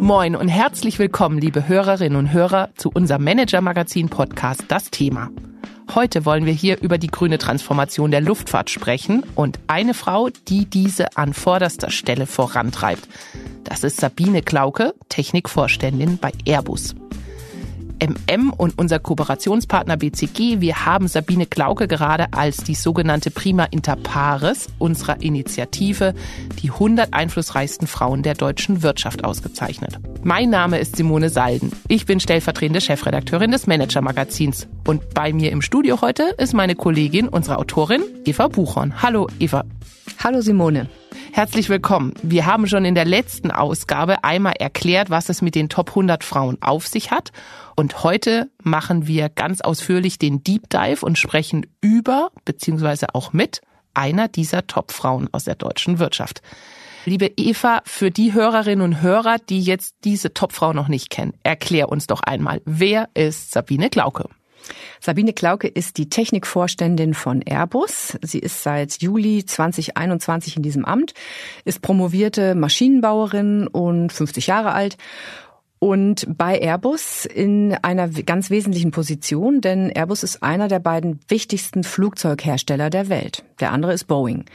Moin und herzlich willkommen, liebe Hörerinnen und Hörer, zu unserem Manager-Magazin-Podcast Das Thema. Heute wollen wir hier über die grüne Transformation der Luftfahrt sprechen und eine Frau, die diese an vorderster Stelle vorantreibt. Das ist Sabine Klauke, Technikvorständin bei Airbus. MM und unser Kooperationspartner BCG, wir haben Sabine Klauke gerade als die sogenannte Prima Inter Pares unserer Initiative die 100 einflussreichsten Frauen der deutschen Wirtschaft ausgezeichnet. Mein Name ist Simone Salden. Ich bin stellvertretende Chefredakteurin des Manager Magazins. Und bei mir im Studio heute ist meine Kollegin, unsere Autorin Eva Buchhorn. Hallo Eva. Hallo Simone. Herzlich willkommen. Wir haben schon in der letzten Ausgabe einmal erklärt, was es mit den Top 100 Frauen auf sich hat. Und heute machen wir ganz ausführlich den Deep Dive und sprechen über, beziehungsweise auch mit einer dieser Top-Frauen aus der deutschen Wirtschaft. Liebe Eva, für die Hörerinnen und Hörer, die jetzt diese Top-Frau noch nicht kennen, erklär uns doch einmal, wer ist Sabine Klauke? Sabine Klauke ist die Technikvorständin von Airbus. Sie ist seit Juli 2021 in diesem Amt, ist promovierte Maschinenbauerin und 50 Jahre alt und bei Airbus in einer ganz wesentlichen Position, denn Airbus ist einer der beiden wichtigsten Flugzeughersteller der Welt. Der andere ist Boeing.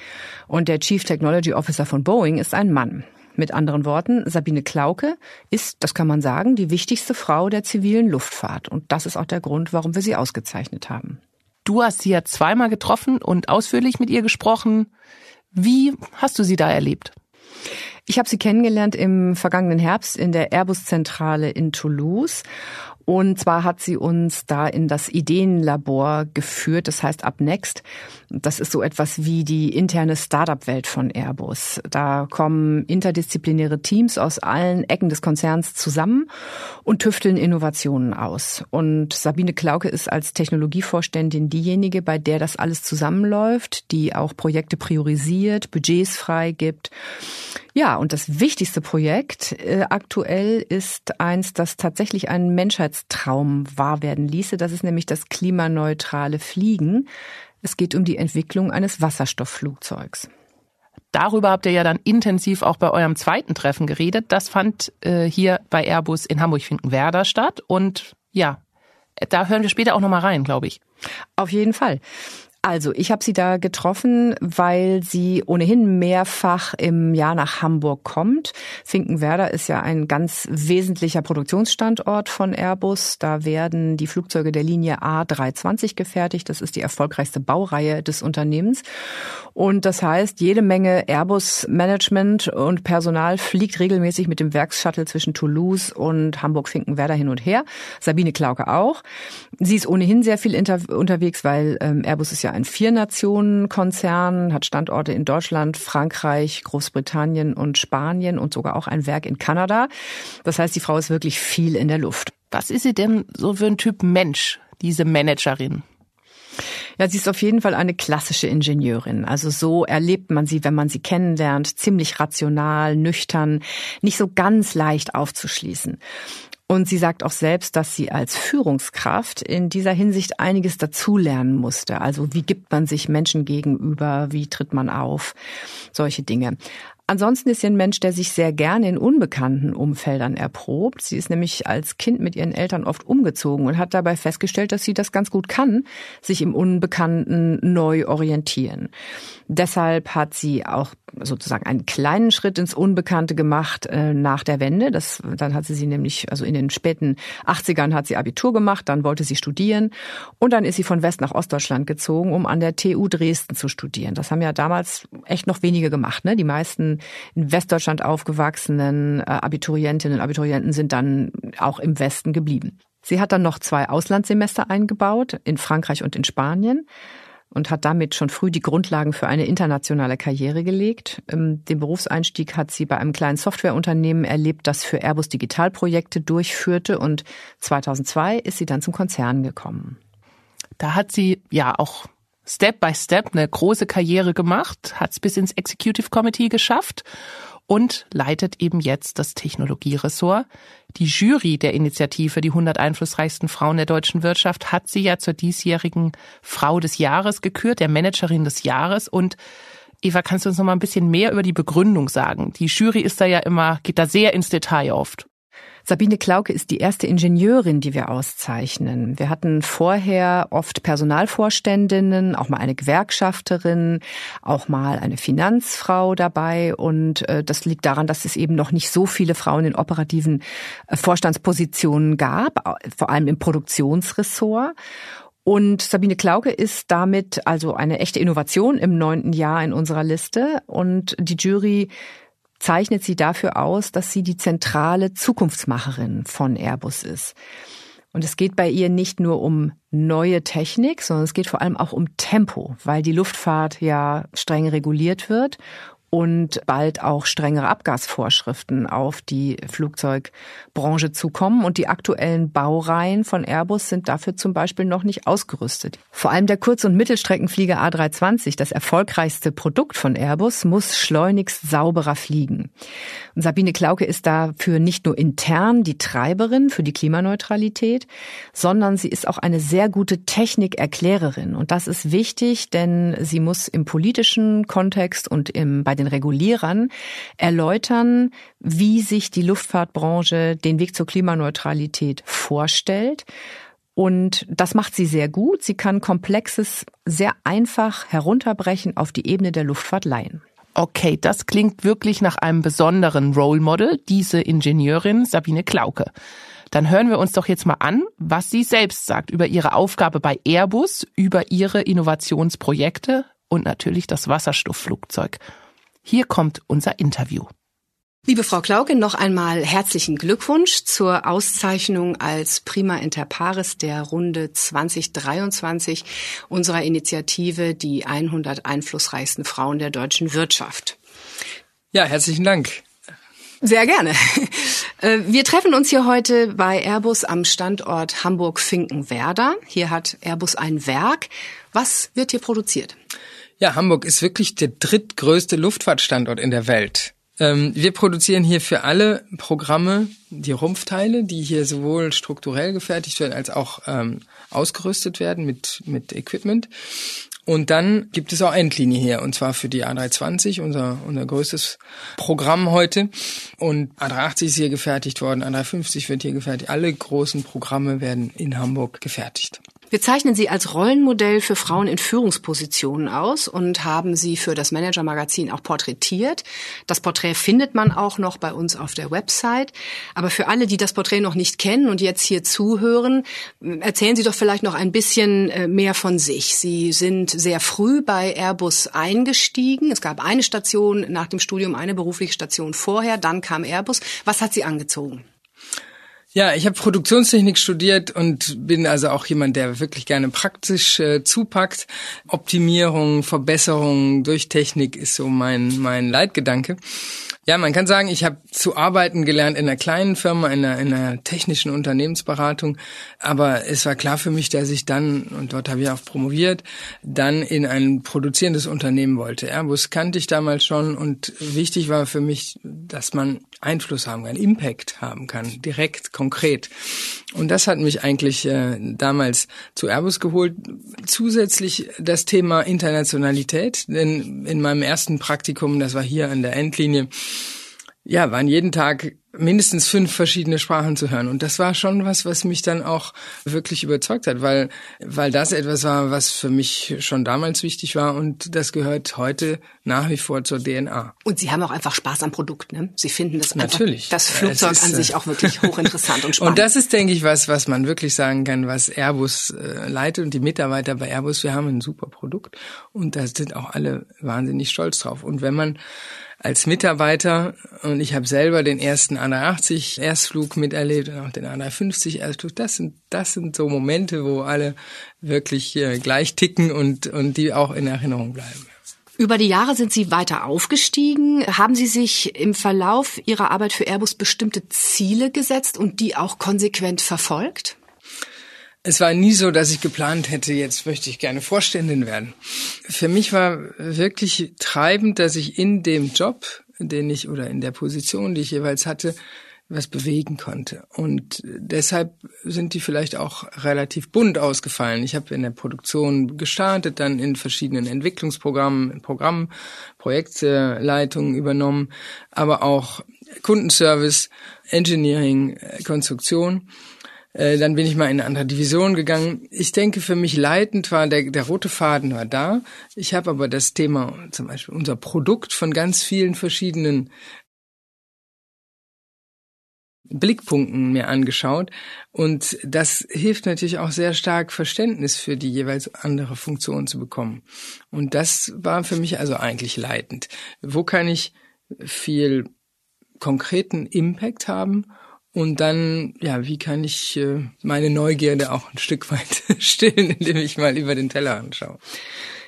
Und der Chief Technology Officer von Boeing ist ein Mann. Mit anderen Worten, Sabine Klauke ist, das kann man sagen, die wichtigste Frau der zivilen Luftfahrt. Und das ist auch der Grund, warum wir sie ausgezeichnet haben. Du hast sie ja zweimal getroffen und ausführlich mit ihr gesprochen. Wie hast du sie da erlebt? Ich habe sie kennengelernt im vergangenen Herbst in der Airbus-Zentrale in Toulouse und zwar hat sie uns da in das Ideenlabor geführt, das heißt UpNext. Das ist so etwas wie die interne Startup-Welt von Airbus. Da kommen interdisziplinäre Teams aus allen Ecken des Konzerns zusammen und tüfteln Innovationen aus. Und Sabine Klauke ist als Technologievorständin diejenige, bei der das alles zusammenläuft, die auch Projekte priorisiert, Budgets freigibt. Ja, und das wichtigste Projekt äh, aktuell ist eins, das tatsächlich einen Menschheitstraum wahr werden ließe. Das ist nämlich das klimaneutrale Fliegen. Es geht um die Entwicklung eines Wasserstoffflugzeugs. Darüber habt ihr ja dann intensiv auch bei eurem zweiten Treffen geredet. Das fand äh, hier bei Airbus in Hamburg-Finkenwerder statt. Und ja, da hören wir später auch nochmal rein, glaube ich. Auf jeden Fall. Also, ich habe sie da getroffen, weil sie ohnehin mehrfach im Jahr nach Hamburg kommt. Finkenwerder ist ja ein ganz wesentlicher Produktionsstandort von Airbus. Da werden die Flugzeuge der Linie A320 gefertigt. Das ist die erfolgreichste Baureihe des Unternehmens. Und das heißt, jede Menge Airbus-Management und Personal fliegt regelmäßig mit dem Werksshuttle zwischen Toulouse und Hamburg-Finkenwerder hin und her. Sabine Klauke auch. Sie ist ohnehin sehr viel unterwegs, weil ähm, Airbus ist ja ein Vier-Nationen-Konzern, hat Standorte in Deutschland, Frankreich, Großbritannien und Spanien und sogar auch ein Werk in Kanada. Das heißt, die Frau ist wirklich viel in der Luft. Was ist sie denn so für ein Typ Mensch, diese Managerin? Ja, sie ist auf jeden Fall eine klassische Ingenieurin. Also so erlebt man sie, wenn man sie kennenlernt. Ziemlich rational, nüchtern, nicht so ganz leicht aufzuschließen. Und sie sagt auch selbst, dass sie als Führungskraft in dieser Hinsicht einiges dazulernen musste. Also wie gibt man sich Menschen gegenüber? Wie tritt man auf? Solche Dinge. Ansonsten ist sie ein Mensch, der sich sehr gerne in unbekannten Umfeldern erprobt. Sie ist nämlich als Kind mit ihren Eltern oft umgezogen und hat dabei festgestellt, dass sie das ganz gut kann, sich im Unbekannten neu orientieren. Deshalb hat sie auch sozusagen einen kleinen Schritt ins Unbekannte gemacht äh, nach der Wende. Das, dann hat sie sie nämlich, also in den späten 80ern hat sie Abitur gemacht, dann wollte sie studieren und dann ist sie von West nach Ostdeutschland gezogen, um an der TU Dresden zu studieren. Das haben ja damals echt noch wenige gemacht. Ne? Die meisten in Westdeutschland aufgewachsenen äh, Abiturientinnen und Abiturienten sind dann auch im Westen geblieben. Sie hat dann noch zwei Auslandssemester eingebaut, in Frankreich und in Spanien und hat damit schon früh die Grundlagen für eine internationale Karriere gelegt. Ähm, den Berufseinstieg hat sie bei einem kleinen Softwareunternehmen erlebt, das für Airbus Digitalprojekte durchführte und 2002 ist sie dann zum Konzern gekommen. Da hat sie ja auch Step by Step eine große Karriere gemacht, hat es bis ins Executive Committee geschafft und leitet eben jetzt das Technologieressort. Die Jury der Initiative Die 100 einflussreichsten Frauen der deutschen Wirtschaft hat sie ja zur diesjährigen Frau des Jahres gekürt, der Managerin des Jahres und Eva, kannst du uns noch mal ein bisschen mehr über die Begründung sagen? Die Jury ist da ja immer, geht da sehr ins Detail oft. Sabine Klauke ist die erste Ingenieurin, die wir auszeichnen. Wir hatten vorher oft Personalvorständinnen, auch mal eine Gewerkschafterin, auch mal eine Finanzfrau dabei. Und äh, das liegt daran, dass es eben noch nicht so viele Frauen in operativen äh, Vorstandspositionen gab, vor allem im Produktionsressort. Und Sabine Klauke ist damit also eine echte Innovation im neunten Jahr in unserer Liste. Und die Jury zeichnet sie dafür aus, dass sie die zentrale Zukunftsmacherin von Airbus ist. Und es geht bei ihr nicht nur um neue Technik, sondern es geht vor allem auch um Tempo, weil die Luftfahrt ja streng reguliert wird und bald auch strengere Abgasvorschriften auf die Flugzeugbranche zukommen. Und die aktuellen Baureihen von Airbus sind dafür zum Beispiel noch nicht ausgerüstet. Vor allem der Kurz- und Mittelstreckenflieger A320, das erfolgreichste Produkt von Airbus, muss schleunigst sauberer fliegen. Und Sabine Klauke ist dafür nicht nur intern die Treiberin für die Klimaneutralität, sondern sie ist auch eine sehr gute Technikerklärerin. Und das ist wichtig, denn sie muss im politischen Kontext und im, bei den Regulierern erläutern, wie sich die Luftfahrtbranche den Weg zur Klimaneutralität vorstellt. Und das macht sie sehr gut. Sie kann Komplexes sehr einfach herunterbrechen auf die Ebene der Luftfahrt leihen. Okay, das klingt wirklich nach einem besonderen Role Model, diese Ingenieurin Sabine Klauke. Dann hören wir uns doch jetzt mal an, was sie selbst sagt über ihre Aufgabe bei Airbus, über ihre Innovationsprojekte und natürlich das Wasserstoffflugzeug. Hier kommt unser Interview. Liebe Frau Klauke, noch einmal herzlichen Glückwunsch zur Auszeichnung als Prima Inter Pares der Runde 2023 unserer Initiative Die 100 einflussreichsten Frauen der deutschen Wirtschaft. Ja, herzlichen Dank. Sehr gerne. Äh, wir treffen uns hier heute bei Airbus am Standort Hamburg-Finkenwerder. Hier hat Airbus ein Werk. Was wird hier produziert? Ja, Hamburg ist wirklich der drittgrößte Luftfahrtstandort in der Welt. Ähm, wir produzieren hier für alle Programme die Rumpfteile, die hier sowohl strukturell gefertigt werden als auch ähm, ausgerüstet werden mit, mit Equipment. Und dann gibt es auch Endlinie hier, und zwar für die A320, unser, unser größtes Programm heute. Und A380 ist hier gefertigt worden, A350 wird hier gefertigt. Alle großen Programme werden in Hamburg gefertigt. Wir zeichnen Sie als Rollenmodell für Frauen in Führungspositionen aus und haben Sie für das Manager-Magazin auch porträtiert. Das Porträt findet man auch noch bei uns auf der Website. Aber für alle, die das Porträt noch nicht kennen und jetzt hier zuhören, erzählen Sie doch vielleicht noch ein bisschen äh, mehr von sich. Sie sind sehr früh bei Airbus eingestiegen. Es gab eine Station nach dem Studium, eine berufliche Station vorher, dann kam Airbus. Was hat Sie angezogen? Ja, ich habe Produktionstechnik studiert und bin also auch jemand, der wirklich gerne praktisch äh, zupackt. Optimierung, Verbesserung durch Technik ist so mein mein Leitgedanke. Ja, man kann sagen, ich habe zu arbeiten gelernt in einer kleinen Firma, in einer, in einer technischen Unternehmensberatung. Aber es war klar für mich, dass ich dann, und dort habe ich auch promoviert, dann in ein produzierendes Unternehmen wollte. Airbus kannte ich damals schon und wichtig war für mich, dass man Einfluss haben kann, Impact haben kann, direkt, konkret. Und das hat mich eigentlich äh, damals zu Airbus geholt. Zusätzlich das Thema Internationalität, denn in meinem ersten Praktikum, das war hier an der Endlinie, ja, waren jeden Tag mindestens fünf verschiedene Sprachen zu hören. Und das war schon was, was mich dann auch wirklich überzeugt hat, weil, weil das etwas war, was für mich schon damals wichtig war und das gehört heute nach wie vor zur DNA. Und Sie haben auch einfach Spaß am Produkt, ne? Sie finden das Natürlich. Einfach, das Flugzeug ist, an sich auch wirklich hochinteressant und spannend. Und das ist, denke ich, was, was man wirklich sagen kann, was Airbus äh, leitet und die Mitarbeiter bei Airbus. Wir haben ein super Produkt und da sind auch alle wahnsinnig stolz drauf. Und wenn man als Mitarbeiter und ich habe selber den ersten A380 Erstflug miterlebt und auch den A350 Erstflug. Das sind das sind so Momente, wo alle wirklich äh, gleich ticken und und die auch in Erinnerung bleiben. Über die Jahre sind Sie weiter aufgestiegen. Haben Sie sich im Verlauf Ihrer Arbeit für Airbus bestimmte Ziele gesetzt und die auch konsequent verfolgt? Es war nie so, dass ich geplant hätte, jetzt möchte ich gerne Vorständin werden. Für mich war wirklich treibend, dass ich in dem Job, den ich oder in der Position, die ich jeweils hatte, was bewegen konnte. Und deshalb sind die vielleicht auch relativ bunt ausgefallen. Ich habe in der Produktion gestartet, dann in verschiedenen Entwicklungsprogrammen, Programmen, Projektleitungen übernommen, aber auch Kundenservice, Engineering, Konstruktion. Äh, dann bin ich mal in eine andere Division gegangen. Ich denke, für mich leitend war der, der rote Faden war da. Ich habe aber das Thema, zum Beispiel unser Produkt von ganz vielen verschiedenen Blickpunkten mir angeschaut. Und das hilft natürlich auch sehr stark, Verständnis für die jeweils andere Funktion zu bekommen. Und das war für mich also eigentlich leitend. Wo kann ich viel konkreten Impact haben? Und dann, ja, wie kann ich äh, meine Neugierde auch ein Stück weit stillen, indem ich mal über den Teller anschaue?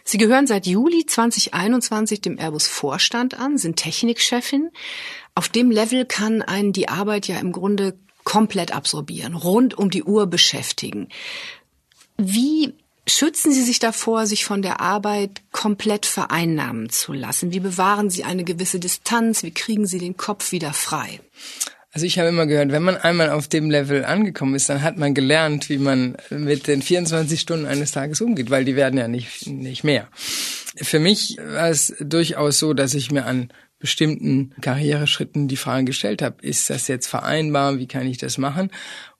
Sie gehören seit Juli 2021 dem Airbus Vorstand an, sind Technikchefin. Auf dem Level kann einen die Arbeit ja im Grunde komplett absorbieren, rund um die Uhr beschäftigen. Wie schützen Sie sich davor, sich von der Arbeit komplett vereinnahmen zu lassen? Wie bewahren Sie eine gewisse Distanz? Wie kriegen Sie den Kopf wieder frei? Also ich habe immer gehört, wenn man einmal auf dem Level angekommen ist, dann hat man gelernt, wie man mit den 24 Stunden eines Tages umgeht, weil die werden ja nicht, nicht mehr. Für mich war es durchaus so, dass ich mir an bestimmten Karriereschritten die Frage gestellt habe, ist das jetzt vereinbar, wie kann ich das machen?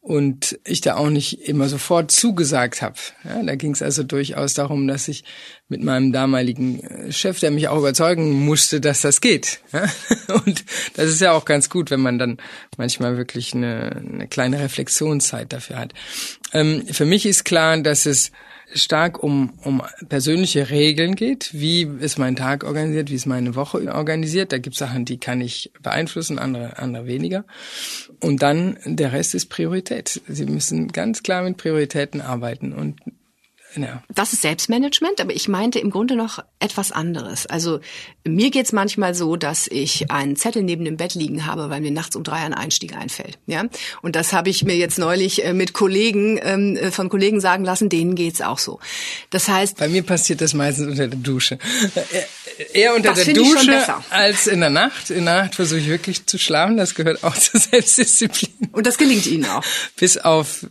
Und ich da auch nicht immer sofort zugesagt habe. Ja, da ging es also durchaus darum, dass ich mit meinem damaligen äh, Chef, der mich auch überzeugen musste, dass das geht. Ja? Und das ist ja auch ganz gut, wenn man dann manchmal wirklich eine, eine kleine Reflexionszeit dafür hat. Ähm, für mich ist klar, dass es stark um, um persönliche Regeln geht. Wie ist mein Tag organisiert? Wie ist meine Woche organisiert? Da gibt es Sachen, die kann ich beeinflussen, andere, andere weniger. Und dann der Rest ist Priorität. Sie müssen ganz klar mit Prioritäten arbeiten und ja. Das ist Selbstmanagement, aber ich meinte im Grunde noch etwas anderes. Also mir geht's manchmal so, dass ich einen Zettel neben dem Bett liegen habe, weil mir nachts um drei ein Einstieg einfällt. Ja, und das habe ich mir jetzt neulich äh, mit Kollegen ähm, äh, von Kollegen sagen lassen. Denen geht's auch so. Das heißt, bei mir passiert das meistens unter der Dusche. Eher unter der Dusche als in der Nacht. In der Nacht versuche ich wirklich zu schlafen. Das gehört auch zur Selbstdisziplin. Und das gelingt Ihnen auch. Bis auf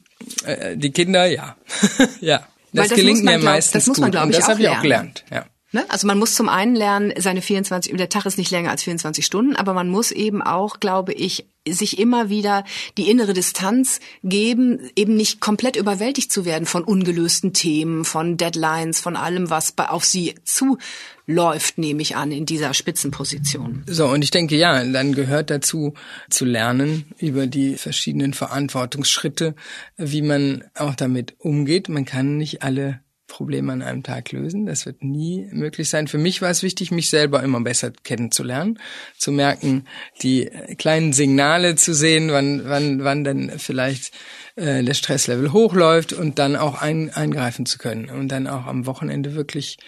äh, die Kinder, ja, ja. Das, das gelingt mir glaub, meistens Das muss man, glaube ich, das habe ich auch gelernt. Ja. Ne? Also man muss zum einen lernen, seine 24, der Tag ist nicht länger als 24 Stunden, aber man muss eben auch, glaube ich, sich immer wieder die innere Distanz geben, eben nicht komplett überwältigt zu werden von ungelösten Themen, von Deadlines, von allem, was auf sie zuläuft, nehme ich an, in dieser Spitzenposition. So, und ich denke, ja, dann gehört dazu zu lernen über die verschiedenen Verantwortungsschritte, wie man auch damit umgeht. Man kann nicht alle Probleme an einem Tag lösen. Das wird nie möglich sein. Für mich war es wichtig, mich selber immer besser kennenzulernen, zu merken, die kleinen Signale zu sehen, wann, wann, wann denn vielleicht äh, der Stresslevel hochläuft und dann auch ein, eingreifen zu können und dann auch am Wochenende wirklich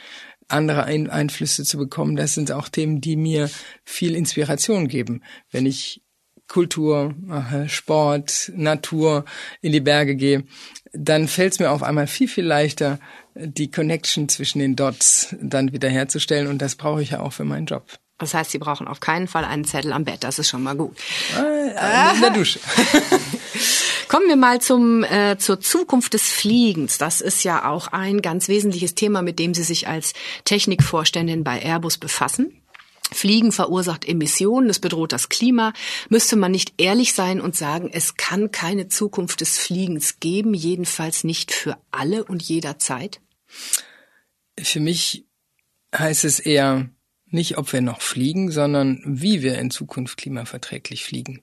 andere ein Einflüsse zu bekommen. Das sind auch Themen, die mir viel Inspiration geben. Wenn ich Kultur mache, Sport, Natur in die Berge gehe, dann fällt es mir auf einmal viel, viel leichter, die Connection zwischen den Dots dann wieder herzustellen. Und das brauche ich ja auch für meinen Job. Das heißt, Sie brauchen auf keinen Fall einen Zettel am Bett. Das ist schon mal gut. Äh, in der Dusche. Kommen wir mal zum, äh, zur Zukunft des Fliegens. Das ist ja auch ein ganz wesentliches Thema, mit dem Sie sich als Technikvorständin bei Airbus befassen. Fliegen verursacht Emissionen, es bedroht das Klima. Müsste man nicht ehrlich sein und sagen, es kann keine Zukunft des Fliegens geben, jedenfalls nicht für alle und jederzeit? Für mich heißt es eher nicht, ob wir noch fliegen, sondern wie wir in Zukunft klimaverträglich fliegen.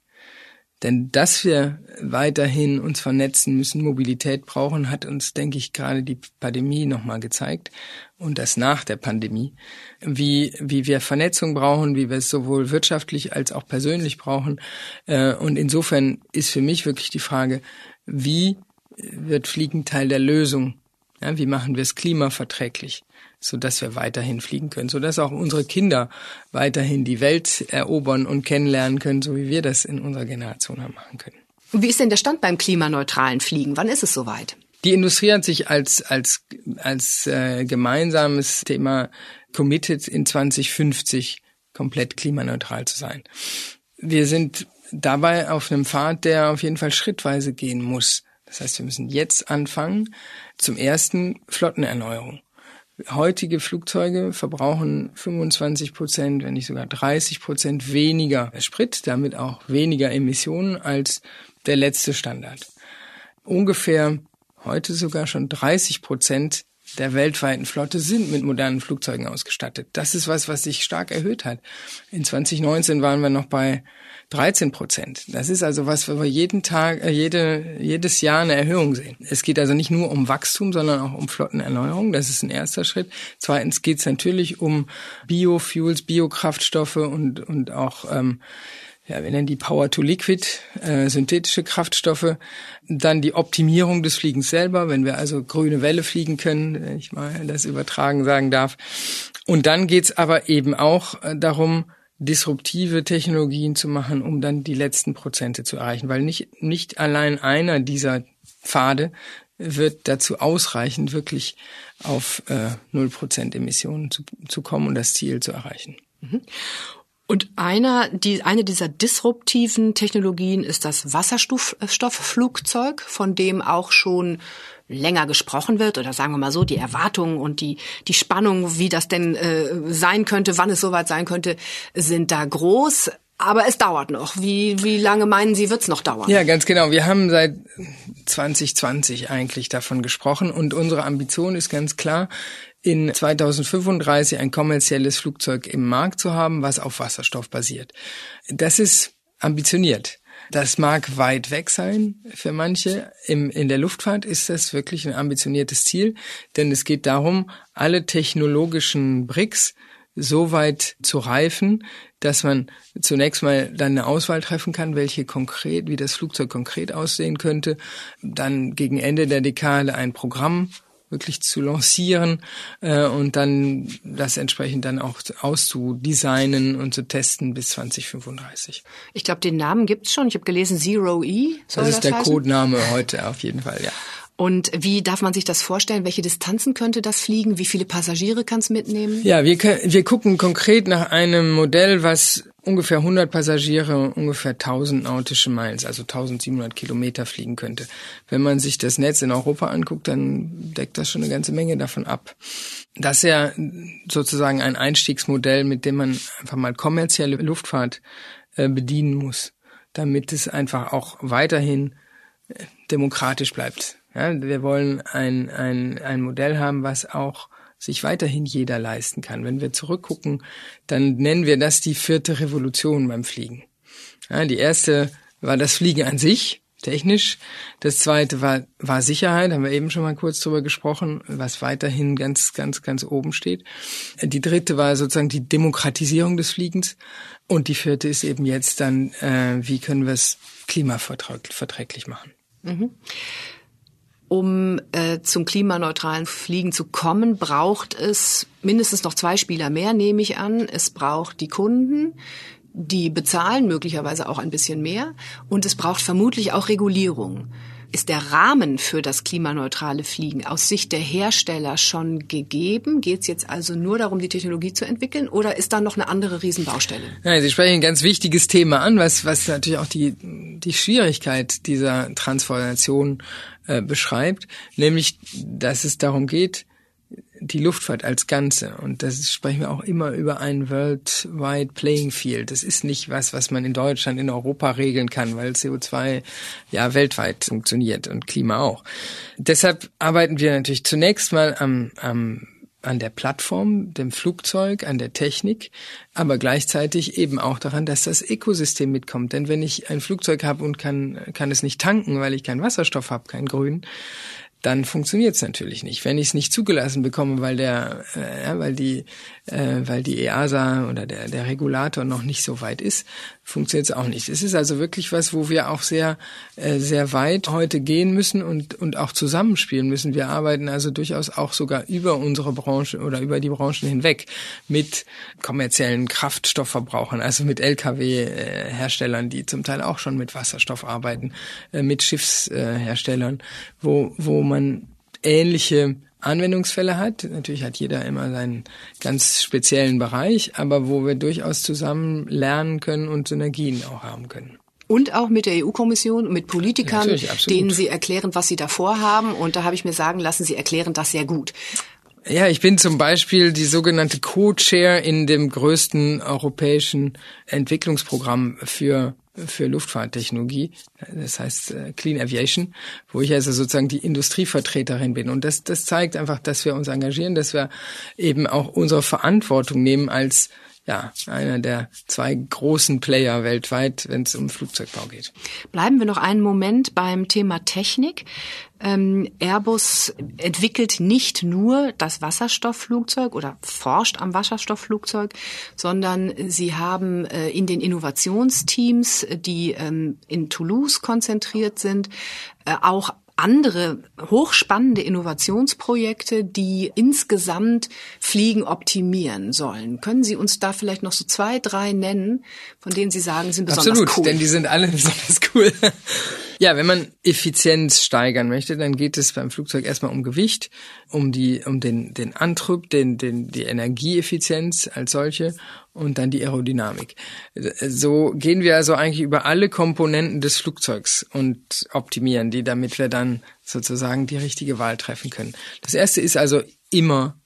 Denn dass wir weiterhin uns vernetzen müssen, Mobilität brauchen, hat uns, denke ich, gerade die Pandemie nochmal gezeigt und das nach der Pandemie, wie, wie wir Vernetzung brauchen, wie wir es sowohl wirtschaftlich als auch persönlich brauchen. Äh, und insofern ist für mich wirklich die Frage, wie wird Fliegen Teil der Lösung? Ja, wie machen wir es klimaverträglich? so dass wir weiterhin fliegen können, so dass auch unsere Kinder weiterhin die Welt erobern und kennenlernen können, so wie wir das in unserer Generation haben machen können. Und wie ist denn der Stand beim klimaneutralen Fliegen? Wann ist es soweit? Die Industrie hat sich als als als äh, gemeinsames Thema committed in 2050 komplett klimaneutral zu sein. Wir sind dabei auf einem Pfad, der auf jeden Fall schrittweise gehen muss. Das heißt, wir müssen jetzt anfangen. Zum ersten Flottenerneuerung. Heutige Flugzeuge verbrauchen 25 Prozent, wenn nicht sogar 30 Prozent weniger Sprit, damit auch weniger Emissionen als der letzte Standard. Ungefähr heute sogar schon 30 Prozent der weltweiten Flotte sind mit modernen Flugzeugen ausgestattet. Das ist was, was sich stark erhöht hat. In 2019 waren wir noch bei 13 Prozent. Das ist also was, wo wir jeden Tag, äh, jede, jedes Jahr eine Erhöhung sehen. Es geht also nicht nur um Wachstum, sondern auch um Flottenerneuerung. Das ist ein erster Schritt. Zweitens geht es natürlich um Biofuels, Biokraftstoffe und, und auch ähm, ja, wir nennen die Power to Liquid, äh, synthetische Kraftstoffe. Dann die Optimierung des Fliegens selber, wenn wir also grüne Welle fliegen können, wenn ich mal das übertragen sagen darf. Und dann geht's aber eben auch äh, darum, disruptive Technologien zu machen, um dann die letzten Prozente zu erreichen. Weil nicht, nicht allein einer dieser Pfade wird dazu ausreichen, wirklich auf null äh, Prozent Emissionen zu, zu kommen und das Ziel zu erreichen. Mhm. Und einer, die, eine dieser disruptiven Technologien ist das Wasserstoffflugzeug, von dem auch schon länger gesprochen wird oder sagen wir mal so, die Erwartungen und die, die Spannung, wie das denn äh, sein könnte, wann es soweit sein könnte, sind da groß. Aber es dauert noch. Wie, wie lange meinen Sie, wird es noch dauern? Ja, ganz genau. Wir haben seit 2020 eigentlich davon gesprochen und unsere Ambition ist ganz klar, in 2035 ein kommerzielles Flugzeug im Markt zu haben, was auf Wasserstoff basiert. Das ist ambitioniert. Das mag weit weg sein für manche. Im, in der Luftfahrt ist das wirklich ein ambitioniertes Ziel, denn es geht darum, alle technologischen Bricks so weit zu reifen, dass man zunächst mal dann eine Auswahl treffen kann, welche konkret, wie das Flugzeug konkret aussehen könnte, dann gegen Ende der Dekade ein Programm wirklich zu lancieren äh, und dann das entsprechend dann auch auszudesignen und zu testen bis 2035. Ich glaube, den Namen gibt's schon. Ich habe gelesen Zero E. Das ist das der heißen? Codename heute auf jeden Fall, ja. Und wie darf man sich das vorstellen? Welche Distanzen könnte das fliegen? Wie viele Passagiere kann es mitnehmen? Ja, wir, wir gucken konkret nach einem Modell, was ungefähr 100 Passagiere, ungefähr 1000 nautische Miles, also 1700 Kilometer fliegen könnte. Wenn man sich das Netz in Europa anguckt, dann deckt das schon eine ganze Menge davon ab. Das ist ja sozusagen ein Einstiegsmodell, mit dem man einfach mal kommerzielle Luftfahrt äh, bedienen muss, damit es einfach auch weiterhin äh, demokratisch bleibt. Ja, wir wollen ein, ein, ein Modell haben, was auch sich weiterhin jeder leisten kann. Wenn wir zurückgucken, dann nennen wir das die vierte Revolution beim Fliegen. Ja, die erste war das Fliegen an sich, technisch. Das zweite war, war Sicherheit, haben wir eben schon mal kurz drüber gesprochen, was weiterhin ganz, ganz, ganz oben steht. Die dritte war sozusagen die Demokratisierung des Fliegens. Und die vierte ist eben jetzt dann, äh, wie können wir es klimaverträglich machen. Mhm. Um äh, zum klimaneutralen Fliegen zu kommen, braucht es mindestens noch zwei Spieler mehr, nehme ich an. Es braucht die Kunden, die bezahlen möglicherweise auch ein bisschen mehr. Und es braucht vermutlich auch Regulierung. Ist der Rahmen für das klimaneutrale Fliegen aus Sicht der Hersteller schon gegeben? Geht es jetzt also nur darum, die Technologie zu entwickeln oder ist da noch eine andere Riesenbaustelle? Ja, Sie sprechen ein ganz wichtiges Thema an, was, was natürlich auch die, die Schwierigkeit dieser Transformation äh, beschreibt, nämlich, dass es darum geht, die Luftfahrt als Ganze. Und das sprechen wir auch immer über ein worldwide playing field. Das ist nicht was, was man in Deutschland, in Europa regeln kann, weil CO2 ja weltweit funktioniert und Klima auch. Deshalb arbeiten wir natürlich zunächst mal am, am an der Plattform, dem Flugzeug, an der Technik, aber gleichzeitig eben auch daran, dass das Ökosystem mitkommt. Denn wenn ich ein Flugzeug habe und kann, kann es nicht tanken, weil ich keinen Wasserstoff habe, keinen grünen, dann funktioniert es natürlich nicht. Wenn ich es nicht zugelassen bekomme, weil der, äh, ja, weil die, äh, weil die EASA oder der, der Regulator noch nicht so weit ist, funktioniert es auch nicht. Es ist also wirklich was, wo wir auch sehr, äh, sehr weit heute gehen müssen und, und auch zusammenspielen müssen. Wir arbeiten also durchaus auch sogar über unsere Branche oder über die Branchen hinweg mit kommerziellen Kraftstoffverbrauchern, also mit Lkw-Herstellern, die zum Teil auch schon mit Wasserstoff arbeiten, äh, mit Schiffsherstellern, wo, wo man ähnliche Anwendungsfälle hat. Natürlich hat jeder immer seinen ganz speziellen Bereich, aber wo wir durchaus zusammen lernen können und Synergien auch haben können. Und auch mit der EU-Kommission und mit Politikern, denen Sie erklären, was Sie da vorhaben. Und da habe ich mir sagen lassen, Sie erklären das sehr gut. Ja, ich bin zum Beispiel die sogenannte Co-Chair in dem größten europäischen Entwicklungsprogramm für für Luftfahrttechnologie, das heißt äh, Clean Aviation, wo ich also sozusagen die Industrievertreterin bin. Und das, das zeigt einfach, dass wir uns engagieren, dass wir eben auch unsere Verantwortung nehmen als ja, einer der zwei großen Player weltweit, wenn es um Flugzeugbau geht. Bleiben wir noch einen Moment beim Thema Technik. Ähm, Airbus entwickelt nicht nur das Wasserstoffflugzeug oder forscht am Wasserstoffflugzeug, sondern sie haben äh, in den Innovationsteams, die ähm, in Toulouse konzentriert sind, äh, auch andere hochspannende Innovationsprojekte, die insgesamt Fliegen optimieren sollen. Können Sie uns da vielleicht noch so zwei, drei nennen, von denen Sie sagen, sind besonders Absolut, cool? denn die sind alle besonders cool. Ja, wenn man Effizienz steigern möchte, dann geht es beim Flugzeug erstmal um Gewicht, um die, um den, den Antrieb, den, den, die Energieeffizienz als solche und dann die Aerodynamik. So gehen wir also eigentlich über alle Komponenten des Flugzeugs und optimieren die, damit wir dann sozusagen die richtige Wahl treffen können. Das erste ist also immer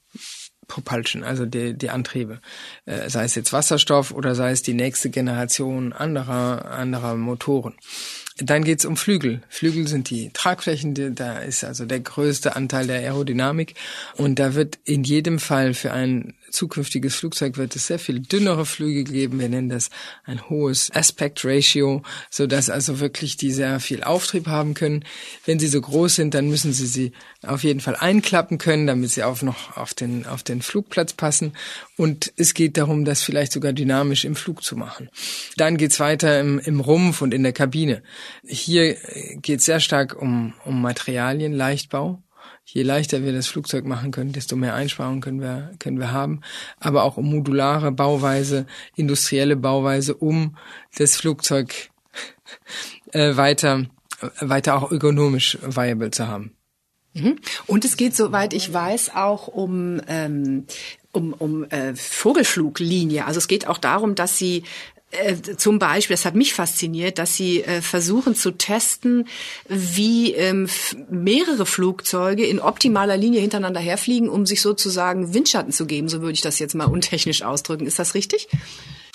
Propulsion, also die, die Antriebe. Äh, sei es jetzt Wasserstoff oder sei es die nächste Generation anderer, anderer Motoren. Dann geht's um Flügel. Flügel sind die Tragflächen, da ist also der größte Anteil der Aerodynamik. Und da wird in jedem Fall für ein zukünftiges Flugzeug wird es sehr viel dünnere Flügel geben. Wir nennen das ein hohes Aspect Ratio, so dass also wirklich die sehr viel Auftrieb haben können. Wenn sie so groß sind, dann müssen sie sie auf jeden Fall einklappen können, damit sie auch noch auf den, auf den Flugplatz passen. Und es geht darum, das vielleicht sogar dynamisch im Flug zu machen. Dann geht's weiter im, im Rumpf und in der Kabine. Hier geht es sehr stark um, um Materialien, Leichtbau je leichter wir das Flugzeug machen können, desto mehr Einsparungen können wir, können wir haben. Aber auch um modulare Bauweise, industrielle Bauweise, um das Flugzeug äh, weiter, weiter auch ökonomisch viable zu haben. Mhm. Und es geht, soweit ich weiß, auch um ähm, um, um äh, Vogelfluglinie. Also es geht auch darum, dass sie äh, zum Beispiel, das hat mich fasziniert, dass sie äh, versuchen zu testen, wie ähm, mehrere Flugzeuge in optimaler Linie hintereinander herfliegen, um sich sozusagen Windschatten zu geben. So würde ich das jetzt mal untechnisch ausdrücken. Ist das richtig?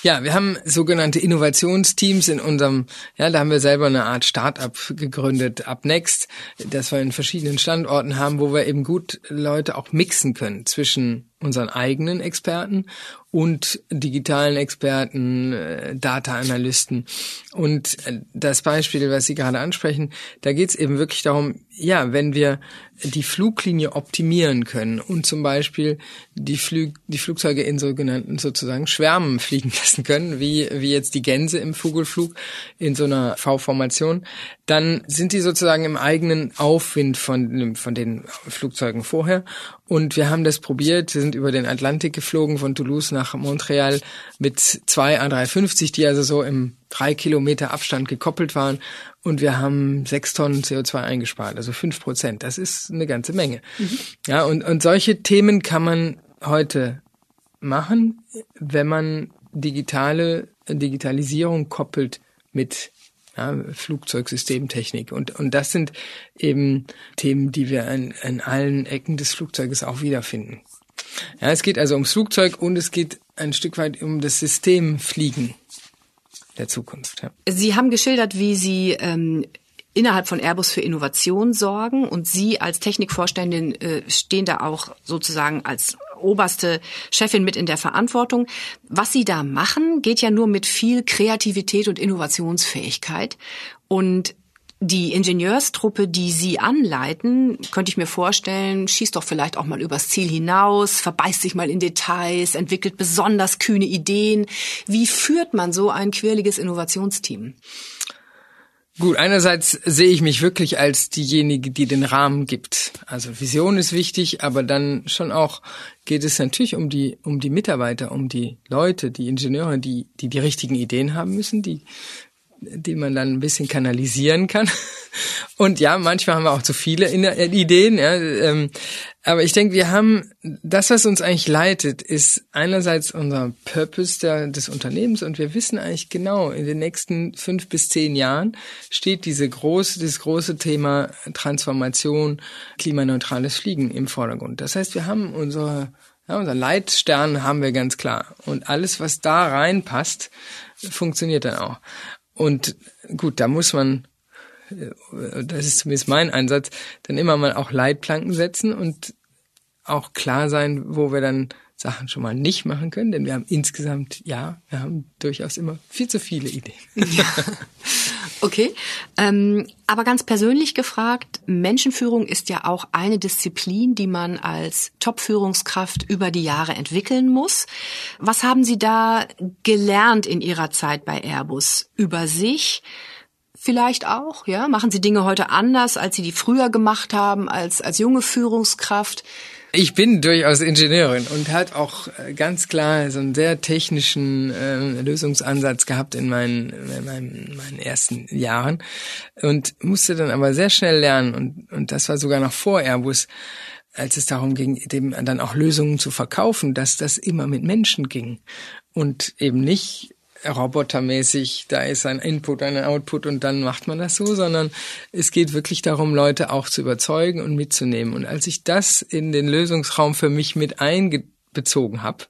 Ja, wir haben sogenannte Innovationsteams in unserem, ja, da haben wir selber eine Art Start-up gegründet, UpNext, das wir in verschiedenen Standorten haben, wo wir eben gut Leute auch mixen können zwischen unseren eigenen Experten und digitalen Experten, äh, Data-Analysten. Und äh, das Beispiel, was Sie gerade ansprechen, da geht es eben wirklich darum, ja, wenn wir die Fluglinie optimieren können und zum Beispiel die, Flü die Flugzeuge in sogenannten sozusagen Schwärmen fliegen lassen können, wie, wie jetzt die Gänse im Vogelflug in so einer V-Formation, dann sind die sozusagen im eigenen Aufwind von, von den Flugzeugen vorher. Und wir haben das probiert. Wir sind über den Atlantik geflogen von Toulouse nach Montreal mit zwei A350, die also so im drei Kilometer Abstand gekoppelt waren. Und wir haben sechs Tonnen CO2 eingespart, also fünf Prozent. Das ist eine ganze Menge. Mhm. Ja, und, und solche Themen kann man heute machen, wenn man digitale Digitalisierung koppelt mit ja, Flugzeugsystemtechnik. Und, und das sind eben Themen, die wir an, an allen Ecken des Flugzeuges auch wiederfinden. Ja, es geht also ums Flugzeug und es geht ein Stück weit um das System Fliegen der Zukunft. Ja. Sie haben geschildert, wie Sie ähm, innerhalb von Airbus für Innovation sorgen und Sie als Technikvorständin äh, stehen da auch sozusagen als oberste Chefin mit in der Verantwortung. Was Sie da machen, geht ja nur mit viel Kreativität und Innovationsfähigkeit. Und die Ingenieurstruppe, die Sie anleiten, könnte ich mir vorstellen, schießt doch vielleicht auch mal übers Ziel hinaus, verbeißt sich mal in Details, entwickelt besonders kühne Ideen. Wie führt man so ein quirliges Innovationsteam? Gut, einerseits sehe ich mich wirklich als diejenige, die den Rahmen gibt. Also Vision ist wichtig, aber dann schon auch geht es natürlich um die, um die Mitarbeiter, um die Leute, die Ingenieure, die, die die richtigen Ideen haben müssen, die die man dann ein bisschen kanalisieren kann. Und ja, manchmal haben wir auch zu viele äh, Ideen. Ja, ähm, aber ich denke, wir haben das, was uns eigentlich leitet, ist einerseits unser Purpose der, des Unternehmens und wir wissen eigentlich genau, in den nächsten fünf bis zehn Jahren steht diese große, das große Thema Transformation, klimaneutrales Fliegen im Vordergrund. Das heißt, wir haben unsere ja, unser Leitstern haben wir ganz klar. Und alles, was da reinpasst, funktioniert dann auch. Und gut, da muss man, äh, das ist zumindest mein Einsatz, dann immer mal auch Leitplanken setzen und auch klar sein, wo wir dann Sachen schon mal nicht machen können, denn wir haben insgesamt, ja, wir haben durchaus immer viel zu viele Ideen. Ja. Okay, ähm, aber ganz persönlich gefragt, Menschenführung ist ja auch eine Disziplin, die man als Top-Führungskraft über die Jahre entwickeln muss. Was haben Sie da gelernt in Ihrer Zeit bei Airbus über sich? Vielleicht auch, ja? Machen Sie Dinge heute anders, als Sie die früher gemacht haben, als, als junge Führungskraft? Ich bin durchaus Ingenieurin und hat auch äh, ganz klar so einen sehr technischen äh, Lösungsansatz gehabt in meinen, in meinen, meinen ersten Jahren und musste dann aber sehr schnell lernen und, und das war sogar noch vor Airbus, als es darum ging, dem dann auch Lösungen zu verkaufen, dass das immer mit Menschen ging und eben nicht robotermäßig, da ist ein Input, ein Output und dann macht man das so, sondern es geht wirklich darum, Leute auch zu überzeugen und mitzunehmen. Und als ich das in den Lösungsraum für mich mit einbezogen habe,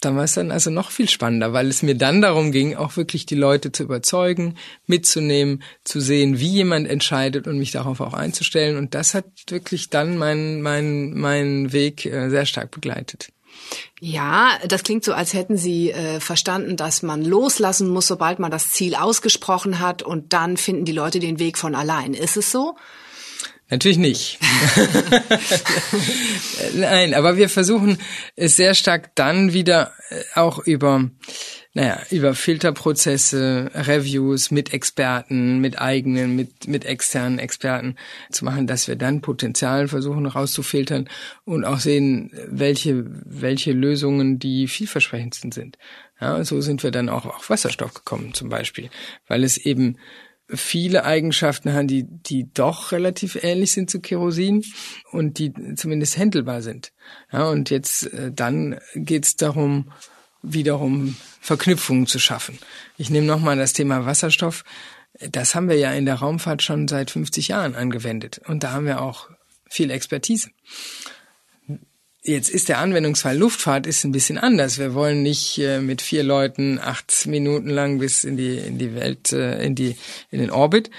dann war es dann also noch viel spannender, weil es mir dann darum ging, auch wirklich die Leute zu überzeugen, mitzunehmen, zu sehen, wie jemand entscheidet und mich darauf auch einzustellen. Und das hat wirklich dann meinen mein, mein Weg äh, sehr stark begleitet. Ja, das klingt so, als hätten Sie äh, verstanden, dass man loslassen muss, sobald man das Ziel ausgesprochen hat und dann finden die Leute den Weg von allein. Ist es so? Natürlich nicht. Nein, aber wir versuchen es sehr stark dann wieder äh, auch über naja, über Filterprozesse, Reviews mit Experten, mit eigenen, mit, mit externen Experten zu machen, dass wir dann Potenzial versuchen rauszufiltern und auch sehen, welche, welche Lösungen die vielversprechendsten sind. Ja, so sind wir dann auch auf Wasserstoff gekommen zum Beispiel, weil es eben viele Eigenschaften haben, die, die doch relativ ähnlich sind zu Kerosin und die zumindest händelbar sind. Ja, und jetzt äh, dann geht's darum, wiederum Verknüpfungen zu schaffen. Ich nehme nochmal das Thema Wasserstoff. Das haben wir ja in der Raumfahrt schon seit 50 Jahren angewendet. Und da haben wir auch viel Expertise. Jetzt ist der Anwendungsfall Luftfahrt ist ein bisschen anders. Wir wollen nicht äh, mit vier Leuten acht Minuten lang bis in die in die Welt äh, in die in den Orbit,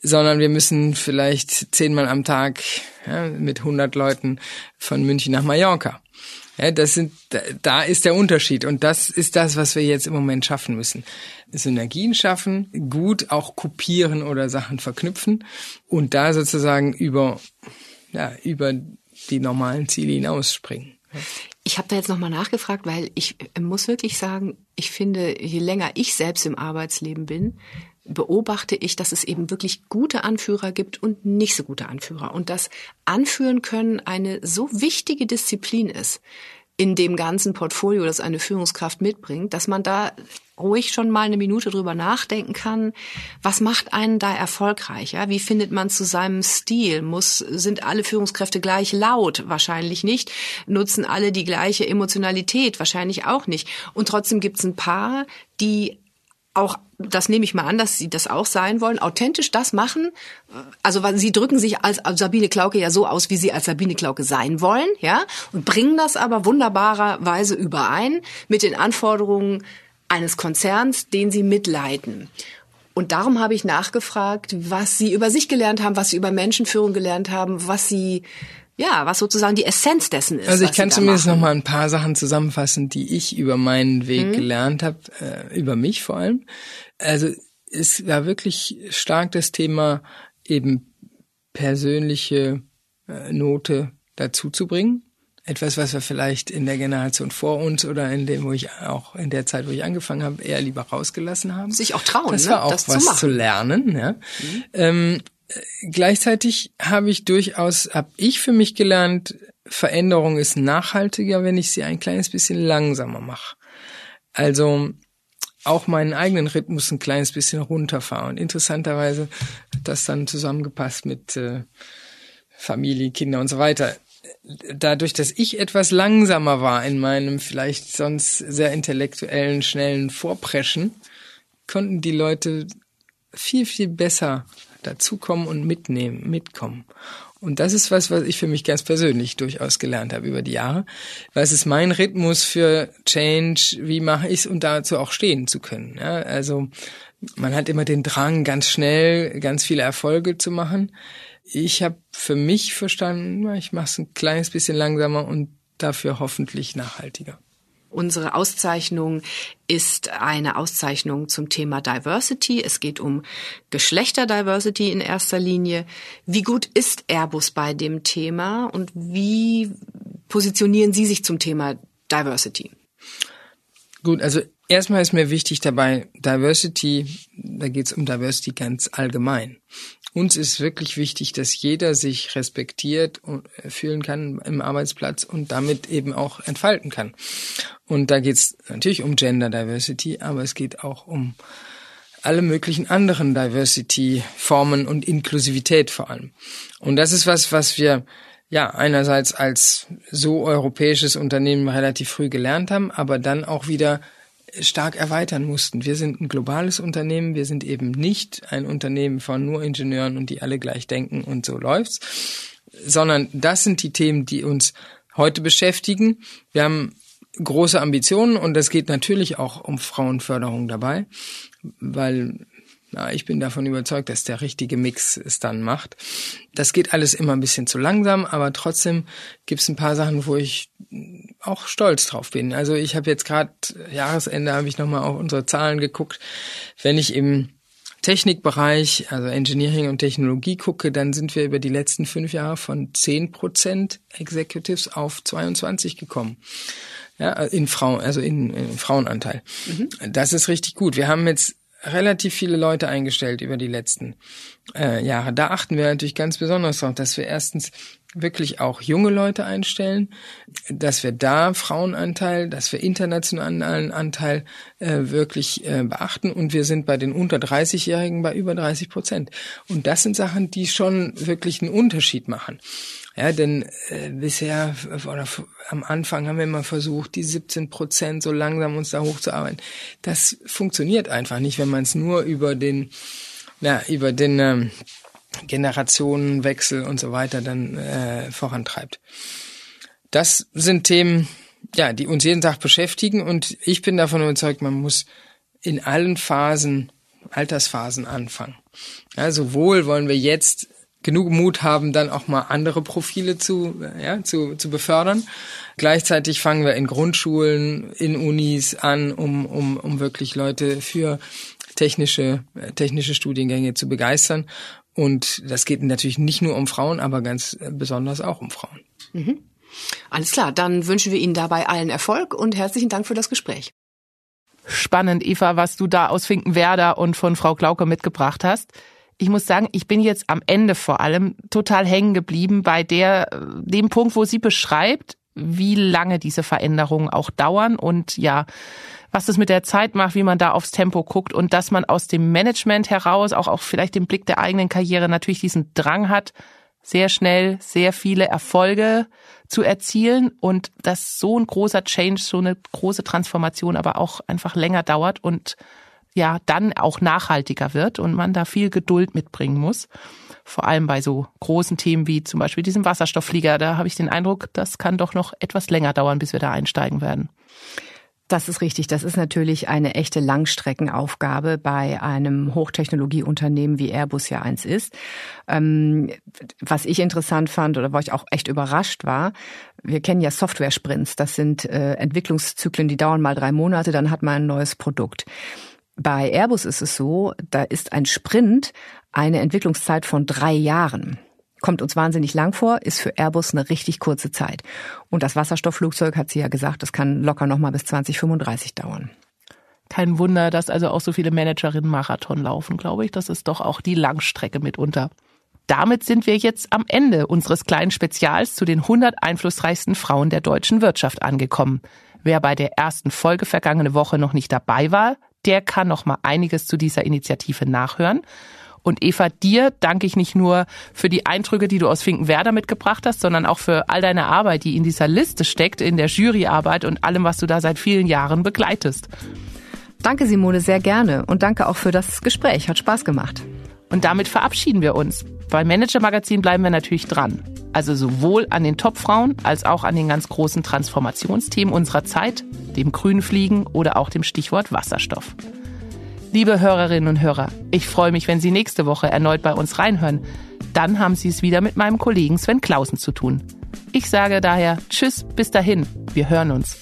sondern wir müssen vielleicht zehnmal am Tag ja, mit 100 Leuten von München nach Mallorca. Ja, das sind, da ist der Unterschied und das ist das, was wir jetzt im Moment schaffen müssen. Synergien schaffen, gut auch kopieren oder Sachen verknüpfen und da sozusagen über, ja, über die normalen Ziele hinausspringen. Ich habe da jetzt nochmal nachgefragt, weil ich muss wirklich sagen, ich finde, je länger ich selbst im Arbeitsleben bin, beobachte ich, dass es eben wirklich gute Anführer gibt und nicht so gute Anführer. Und dass Anführen können eine so wichtige Disziplin ist in dem ganzen Portfolio, das eine Führungskraft mitbringt, dass man da ruhig schon mal eine Minute drüber nachdenken kann. Was macht einen da erfolgreich? Ja? Wie findet man zu seinem Stil? Muss, sind alle Führungskräfte gleich laut? Wahrscheinlich nicht. Nutzen alle die gleiche Emotionalität? Wahrscheinlich auch nicht. Und trotzdem gibt es ein paar, die auch, das nehme ich mal an, dass Sie das auch sein wollen, authentisch das machen. Also Sie drücken sich als Sabine Klauke ja so aus, wie Sie als Sabine Klauke sein wollen, ja, und bringen das aber wunderbarerweise überein mit den Anforderungen eines Konzerns, den Sie mitleiten. Und darum habe ich nachgefragt, was Sie über sich gelernt haben, was Sie über Menschenführung gelernt haben, was Sie ja, was sozusagen die Essenz dessen ist. Also ich kann zumindest noch mal ein paar Sachen zusammenfassen, die ich über meinen Weg mhm. gelernt habe, äh, über mich vor allem. Also es war wirklich stark das Thema eben persönliche äh, Note dazu zu bringen. Etwas, was wir vielleicht in der Generation vor uns oder in dem, wo ich auch in der Zeit, wo ich angefangen habe, eher lieber rausgelassen haben. Sich auch trauen, das ne? war auch das was zu, zu lernen. Ja. Mhm. Ähm, gleichzeitig habe ich durchaus, habe ich für mich gelernt, Veränderung ist nachhaltiger, wenn ich sie ein kleines bisschen langsamer mache. Also auch meinen eigenen Rhythmus ein kleines bisschen runterfahre. Und interessanterweise hat das dann zusammengepasst mit äh, Familie, Kinder und so weiter. Dadurch, dass ich etwas langsamer war in meinem vielleicht sonst sehr intellektuellen, schnellen Vorpreschen, konnten die Leute viel, viel besser dazukommen und mitnehmen, mitkommen. Und das ist was, was ich für mich ganz persönlich durchaus gelernt habe über die Jahre. Was ist mein Rhythmus für Change? Wie mache ich es, um dazu auch stehen zu können? Ja, also man hat immer den Drang, ganz schnell ganz viele Erfolge zu machen. Ich habe für mich verstanden, ich mache es ein kleines bisschen langsamer und dafür hoffentlich nachhaltiger. Unsere Auszeichnung ist eine Auszeichnung zum Thema Diversity. Es geht um Geschlechterdiversity in erster Linie. Wie gut ist Airbus bei dem Thema und wie positionieren Sie sich zum Thema Diversity? Gut, also erstmal ist mir wichtig dabei Diversity, da geht es um Diversity ganz allgemein. Uns ist wirklich wichtig, dass jeder sich respektiert und äh, fühlen kann im Arbeitsplatz und damit eben auch entfalten kann. Und da geht es natürlich um Gender Diversity, aber es geht auch um alle möglichen anderen Diversity-Formen und Inklusivität vor allem. Und das ist was, was wir ja einerseits als so europäisches Unternehmen relativ früh gelernt haben, aber dann auch wieder stark erweitern mussten. Wir sind ein globales Unternehmen, wir sind eben nicht ein Unternehmen von nur Ingenieuren und die alle gleich denken und so läuft's, sondern das sind die Themen, die uns heute beschäftigen. Wir haben große Ambitionen und es geht natürlich auch um Frauenförderung dabei, weil ja, ich bin davon überzeugt, dass der richtige Mix es dann macht. Das geht alles immer ein bisschen zu langsam, aber trotzdem gibt es ein paar Sachen, wo ich auch stolz drauf bin. Also ich habe jetzt gerade Jahresende habe ich nochmal auf unsere Zahlen geguckt. Wenn ich im Technikbereich, also Engineering und Technologie gucke, dann sind wir über die letzten fünf Jahre von zehn Prozent Executives auf 22 gekommen. Ja, in Frauen, also in, in Frauenanteil. Mhm. Das ist richtig gut. Wir haben jetzt relativ viele Leute eingestellt über die letzten äh, Jahre. Da achten wir natürlich ganz besonders darauf, dass wir erstens wirklich auch junge Leute einstellen, dass wir da Frauenanteil, dass wir internationalen Anteil äh, wirklich äh, beachten und wir sind bei den unter 30-Jährigen bei über 30 Prozent. Und das sind Sachen, die schon wirklich einen Unterschied machen. Ja, denn äh, bisher oder am Anfang haben wir immer versucht, die 17 Prozent so langsam uns da hochzuarbeiten. Das funktioniert einfach nicht, wenn man es nur über den, ja, über den ähm, Generationenwechsel und so weiter dann äh, vorantreibt. Das sind Themen, ja, die uns jeden Tag beschäftigen und ich bin davon überzeugt, man muss in allen Phasen, Altersphasen anfangen. Ja, sowohl wollen wir jetzt genug Mut haben, dann auch mal andere Profile zu, ja, zu, zu befördern. Gleichzeitig fangen wir in Grundschulen, in Unis an, um, um, um wirklich Leute für technische, technische Studiengänge zu begeistern. Und das geht natürlich nicht nur um Frauen, aber ganz besonders auch um Frauen. Mhm. Alles klar, dann wünschen wir Ihnen dabei allen Erfolg und herzlichen Dank für das Gespräch. Spannend, Eva, was du da aus Finkenwerder und von Frau Klauke mitgebracht hast ich muss sagen, ich bin jetzt am Ende vor allem total hängen geblieben bei der, dem Punkt, wo sie beschreibt, wie lange diese Veränderungen auch dauern und ja, was das mit der Zeit macht, wie man da aufs Tempo guckt und dass man aus dem Management heraus, auch, auch vielleicht den Blick der eigenen Karriere natürlich diesen Drang hat, sehr schnell sehr viele Erfolge zu erzielen und dass so ein großer Change, so eine große Transformation aber auch einfach länger dauert und ja dann auch nachhaltiger wird und man da viel Geduld mitbringen muss. Vor allem bei so großen Themen wie zum Beispiel diesem Wasserstoffflieger, da habe ich den Eindruck, das kann doch noch etwas länger dauern, bis wir da einsteigen werden. Das ist richtig. Das ist natürlich eine echte Langstreckenaufgabe bei einem Hochtechnologieunternehmen wie Airbus ja eins ist. Ähm, was ich interessant fand oder wo ich auch echt überrascht war, wir kennen ja Software-Sprints. Das sind äh, Entwicklungszyklen, die dauern mal drei Monate, dann hat man ein neues Produkt. Bei Airbus ist es so, da ist ein Sprint eine Entwicklungszeit von drei Jahren. Kommt uns wahnsinnig lang vor, ist für Airbus eine richtig kurze Zeit. Und das Wasserstoffflugzeug, hat sie ja gesagt, das kann locker nochmal bis 2035 dauern. Kein Wunder, dass also auch so viele Managerinnen Marathon laufen, glaube ich. Das ist doch auch die Langstrecke mitunter. Damit sind wir jetzt am Ende unseres kleinen Spezials zu den 100 einflussreichsten Frauen der deutschen Wirtschaft angekommen. Wer bei der ersten Folge vergangene Woche noch nicht dabei war, der kann noch mal einiges zu dieser Initiative nachhören. Und Eva, dir danke ich nicht nur für die Eindrücke, die du aus Finkenwerder mitgebracht hast, sondern auch für all deine Arbeit, die in dieser Liste steckt, in der Juryarbeit und allem, was du da seit vielen Jahren begleitest. Danke, Simone, sehr gerne. Und danke auch für das Gespräch. Hat Spaß gemacht. Und damit verabschieden wir uns. Bei Manager Magazin bleiben wir natürlich dran. Also sowohl an den Topfrauen als auch an den ganz großen Transformationsthemen unserer Zeit, dem Grünfliegen oder auch dem Stichwort Wasserstoff. Liebe Hörerinnen und Hörer, ich freue mich, wenn Sie nächste Woche erneut bei uns reinhören. Dann haben Sie es wieder mit meinem Kollegen Sven Clausen zu tun. Ich sage daher Tschüss, bis dahin. Wir hören uns.